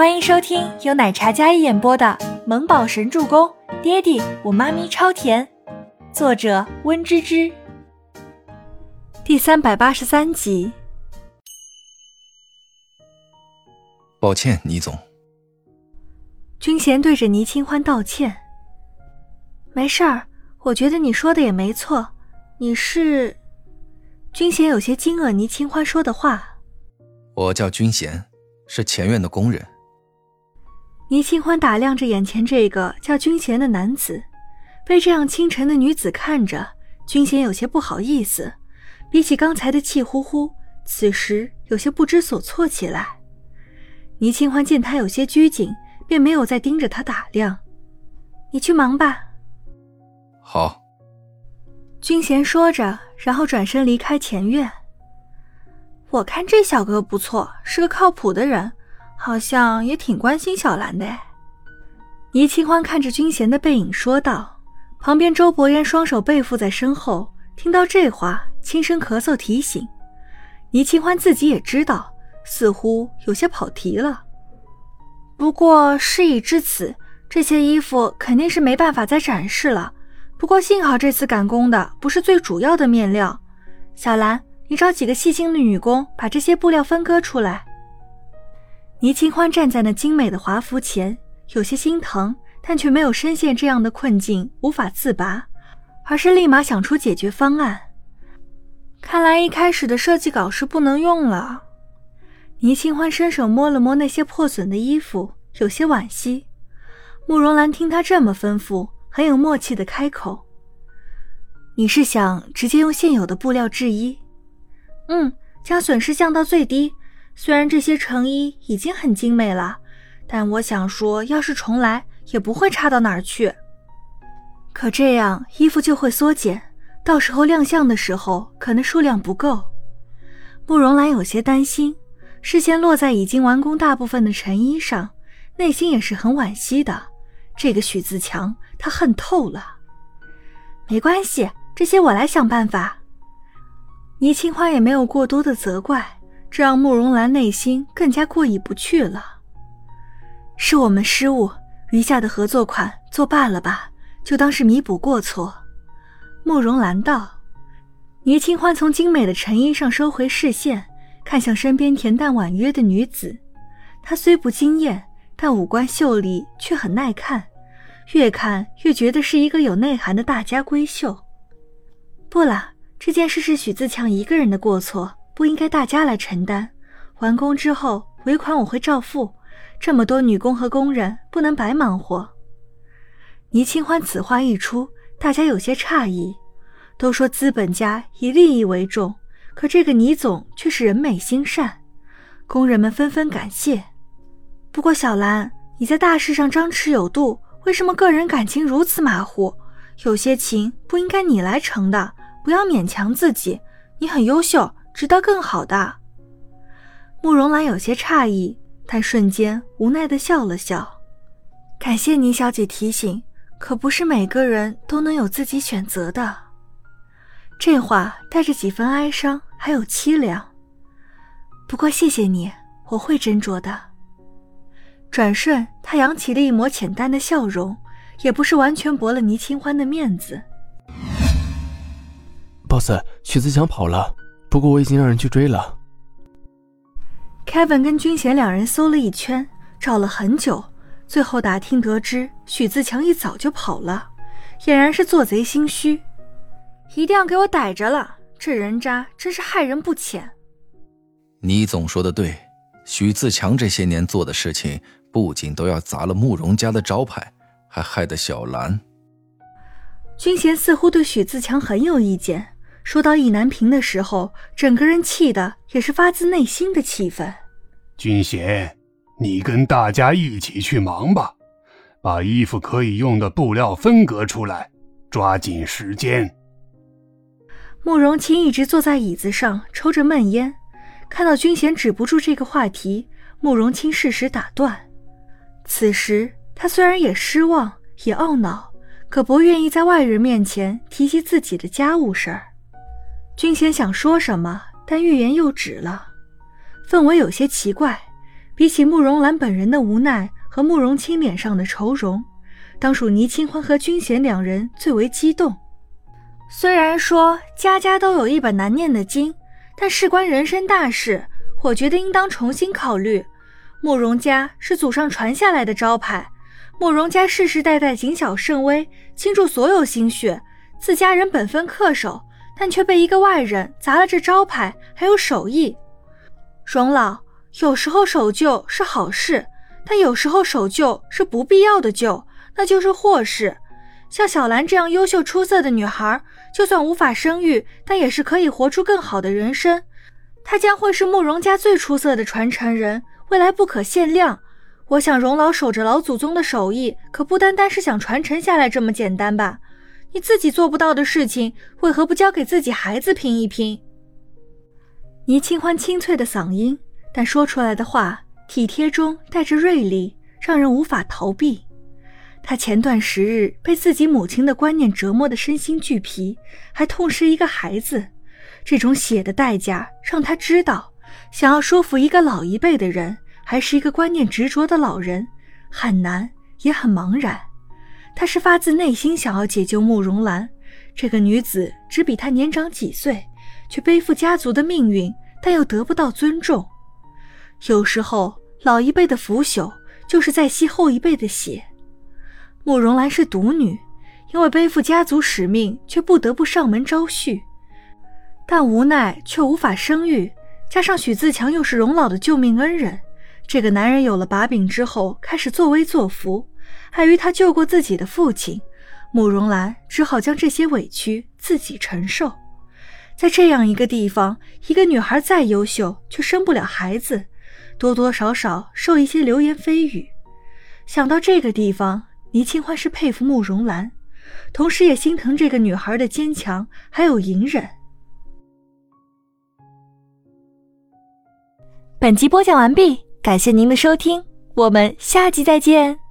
欢迎收听由奶茶嘉一演播的《萌宝神助攻》，爹地我妈咪超甜，作者温芝芝。第三百八十三集。抱歉，倪总。君贤对着倪清欢道歉。没事儿，我觉得你说的也没错。你是？君贤有些惊愕倪清欢说的话。我叫君贤，是前院的工人。倪清欢打量着眼前这个叫君贤的男子，被这样清晨的女子看着，君贤有些不好意思。比起刚才的气呼呼，此时有些不知所措起来。倪清欢见他有些拘谨，便没有再盯着他打量。你去忙吧。好。君贤说着，然后转身离开前院。我看这小哥不错，是个靠谱的人。好像也挺关心小兰的。倪清欢看着君贤的背影说道。旁边周伯言双手背负在身后，听到这话，轻声咳嗽提醒。倪清欢自己也知道，似乎有些跑题了。不过事已至此，这些衣服肯定是没办法再展示了。不过幸好这次赶工的不是最主要的面料。小兰，你找几个细心的女工，把这些布料分割出来。倪清欢站在那精美的华服前，有些心疼，但却没有深陷这样的困境无法自拔，而是立马想出解决方案。看来一开始的设计稿是不能用了。倪清欢伸手摸了摸那些破损的衣服，有些惋惜。慕容兰听他这么吩咐，很有默契的开口：“你是想直接用现有的布料制衣？嗯，将损失降到最低。”虽然这些成衣已经很精美了，但我想说，要是重来也不会差到哪儿去。可这样衣服就会缩减，到时候亮相的时候可能数量不够。慕容兰有些担心，视线落在已经完工大部分的成衣上，内心也是很惋惜的。这个许自强，他恨透了。没关系，这些我来想办法。倪清欢也没有过多的责怪。这让慕容兰内心更加过意不去了。是我们失误，余下的合作款作罢了吧，就当是弥补过错。慕容兰道。倪清欢从精美的衬衣上收回视线，看向身边恬淡婉约的女子。她虽不惊艳，但五官秀丽却很耐看，越看越觉得是一个有内涵的大家闺秀。不了，这件事是许自强一个人的过错。不应该大家来承担。完工之后，尾款我会照付。这么多女工和工人，不能白忙活。倪清欢此话一出，大家有些诧异。都说资本家以利益为重，可这个倪总却是人美心善。工人们纷纷感谢。不过小兰，你在大事上张弛有度，为什么个人感情如此马虎？有些情不应该你来承的，不要勉强自己。你很优秀。直到更好的。慕容兰有些诧异，但瞬间无奈的笑了笑。感谢倪小姐提醒，可不是每个人都能有自己选择的。这话带着几分哀伤，还有凄凉。不过谢谢你，我会斟酌的。转瞬，他扬起了一抹浅淡的笑容，也不是完全驳了倪清欢的面子。boss，许自强跑了。不过我已经让人去追了。Kevin 跟军贤两人搜了一圈，找了很久，最后打听得知许自强一早就跑了，俨然是做贼心虚，一定要给我逮着了！这人渣真是害人不浅。倪总说的对，许自强这些年做的事情，不仅都要砸了慕容家的招牌，还害得小兰。军贤似乎对许自强很有意见。说到意难平的时候，整个人气的也是发自内心的气愤。君贤，你跟大家一起去忙吧，把衣服可以用的布料分隔出来，抓紧时间。慕容清一直坐在椅子上抽着闷烟，看到君贤止不住这个话题，慕容清适时打断。此时他虽然也失望也懊恼，可不愿意在外人面前提及自己的家务事儿。君贤想说什么，但欲言又止了，氛围有些奇怪。比起慕容兰本人的无奈和慕容清脸上的愁容，当属倪清欢和君贤两人最为激动。虽然说家家都有一本难念的经，但事关人生大事，我觉得应当重新考虑。慕容家是祖上传下来的招牌，慕容家世世代代谨小慎微，倾注所有心血，自家人本分恪守，但却被一个外人砸了这招牌，还有手艺。荣老，有时候守旧是好事，但有时候守旧是不必要的旧，那就是祸事。像小兰这样优秀出色的女孩。就算无法生育，但也是可以活出更好的人生。她将会是慕容家最出色的传承人，未来不可限量。我想，荣老守着老祖宗的手艺，可不单单是想传承下来这么简单吧？你自己做不到的事情，为何不交给自己孩子拼一拼？倪清欢清脆的嗓音，但说出来的话体贴中带着锐利，让人无法逃避。他前段时日被自己母亲的观念折磨得身心俱疲，还痛失一个孩子，这种血的代价让他知道，想要说服一个老一辈的人，还是一个观念执着的老人，很难也很茫然。他是发自内心想要解救慕容兰，这个女子只比他年长几岁，却背负家族的命运，但又得不到尊重。有时候，老一辈的腐朽，就是在吸后一辈的血。慕容兰是独女，因为背负家族使命，却不得不上门招婿，但无奈却无法生育。加上许自强又是荣老的救命恩人，这个男人有了把柄之后，开始作威作福。碍于他救过自己的父亲，慕容兰只好将这些委屈自己承受。在这样一个地方，一个女孩再优秀，却生不了孩子，多多少少受一些流言蜚语。想到这个地方。倪清欢是佩服慕容兰，同时也心疼这个女孩的坚强还有隐忍。本集播讲完毕，感谢您的收听，我们下集再见。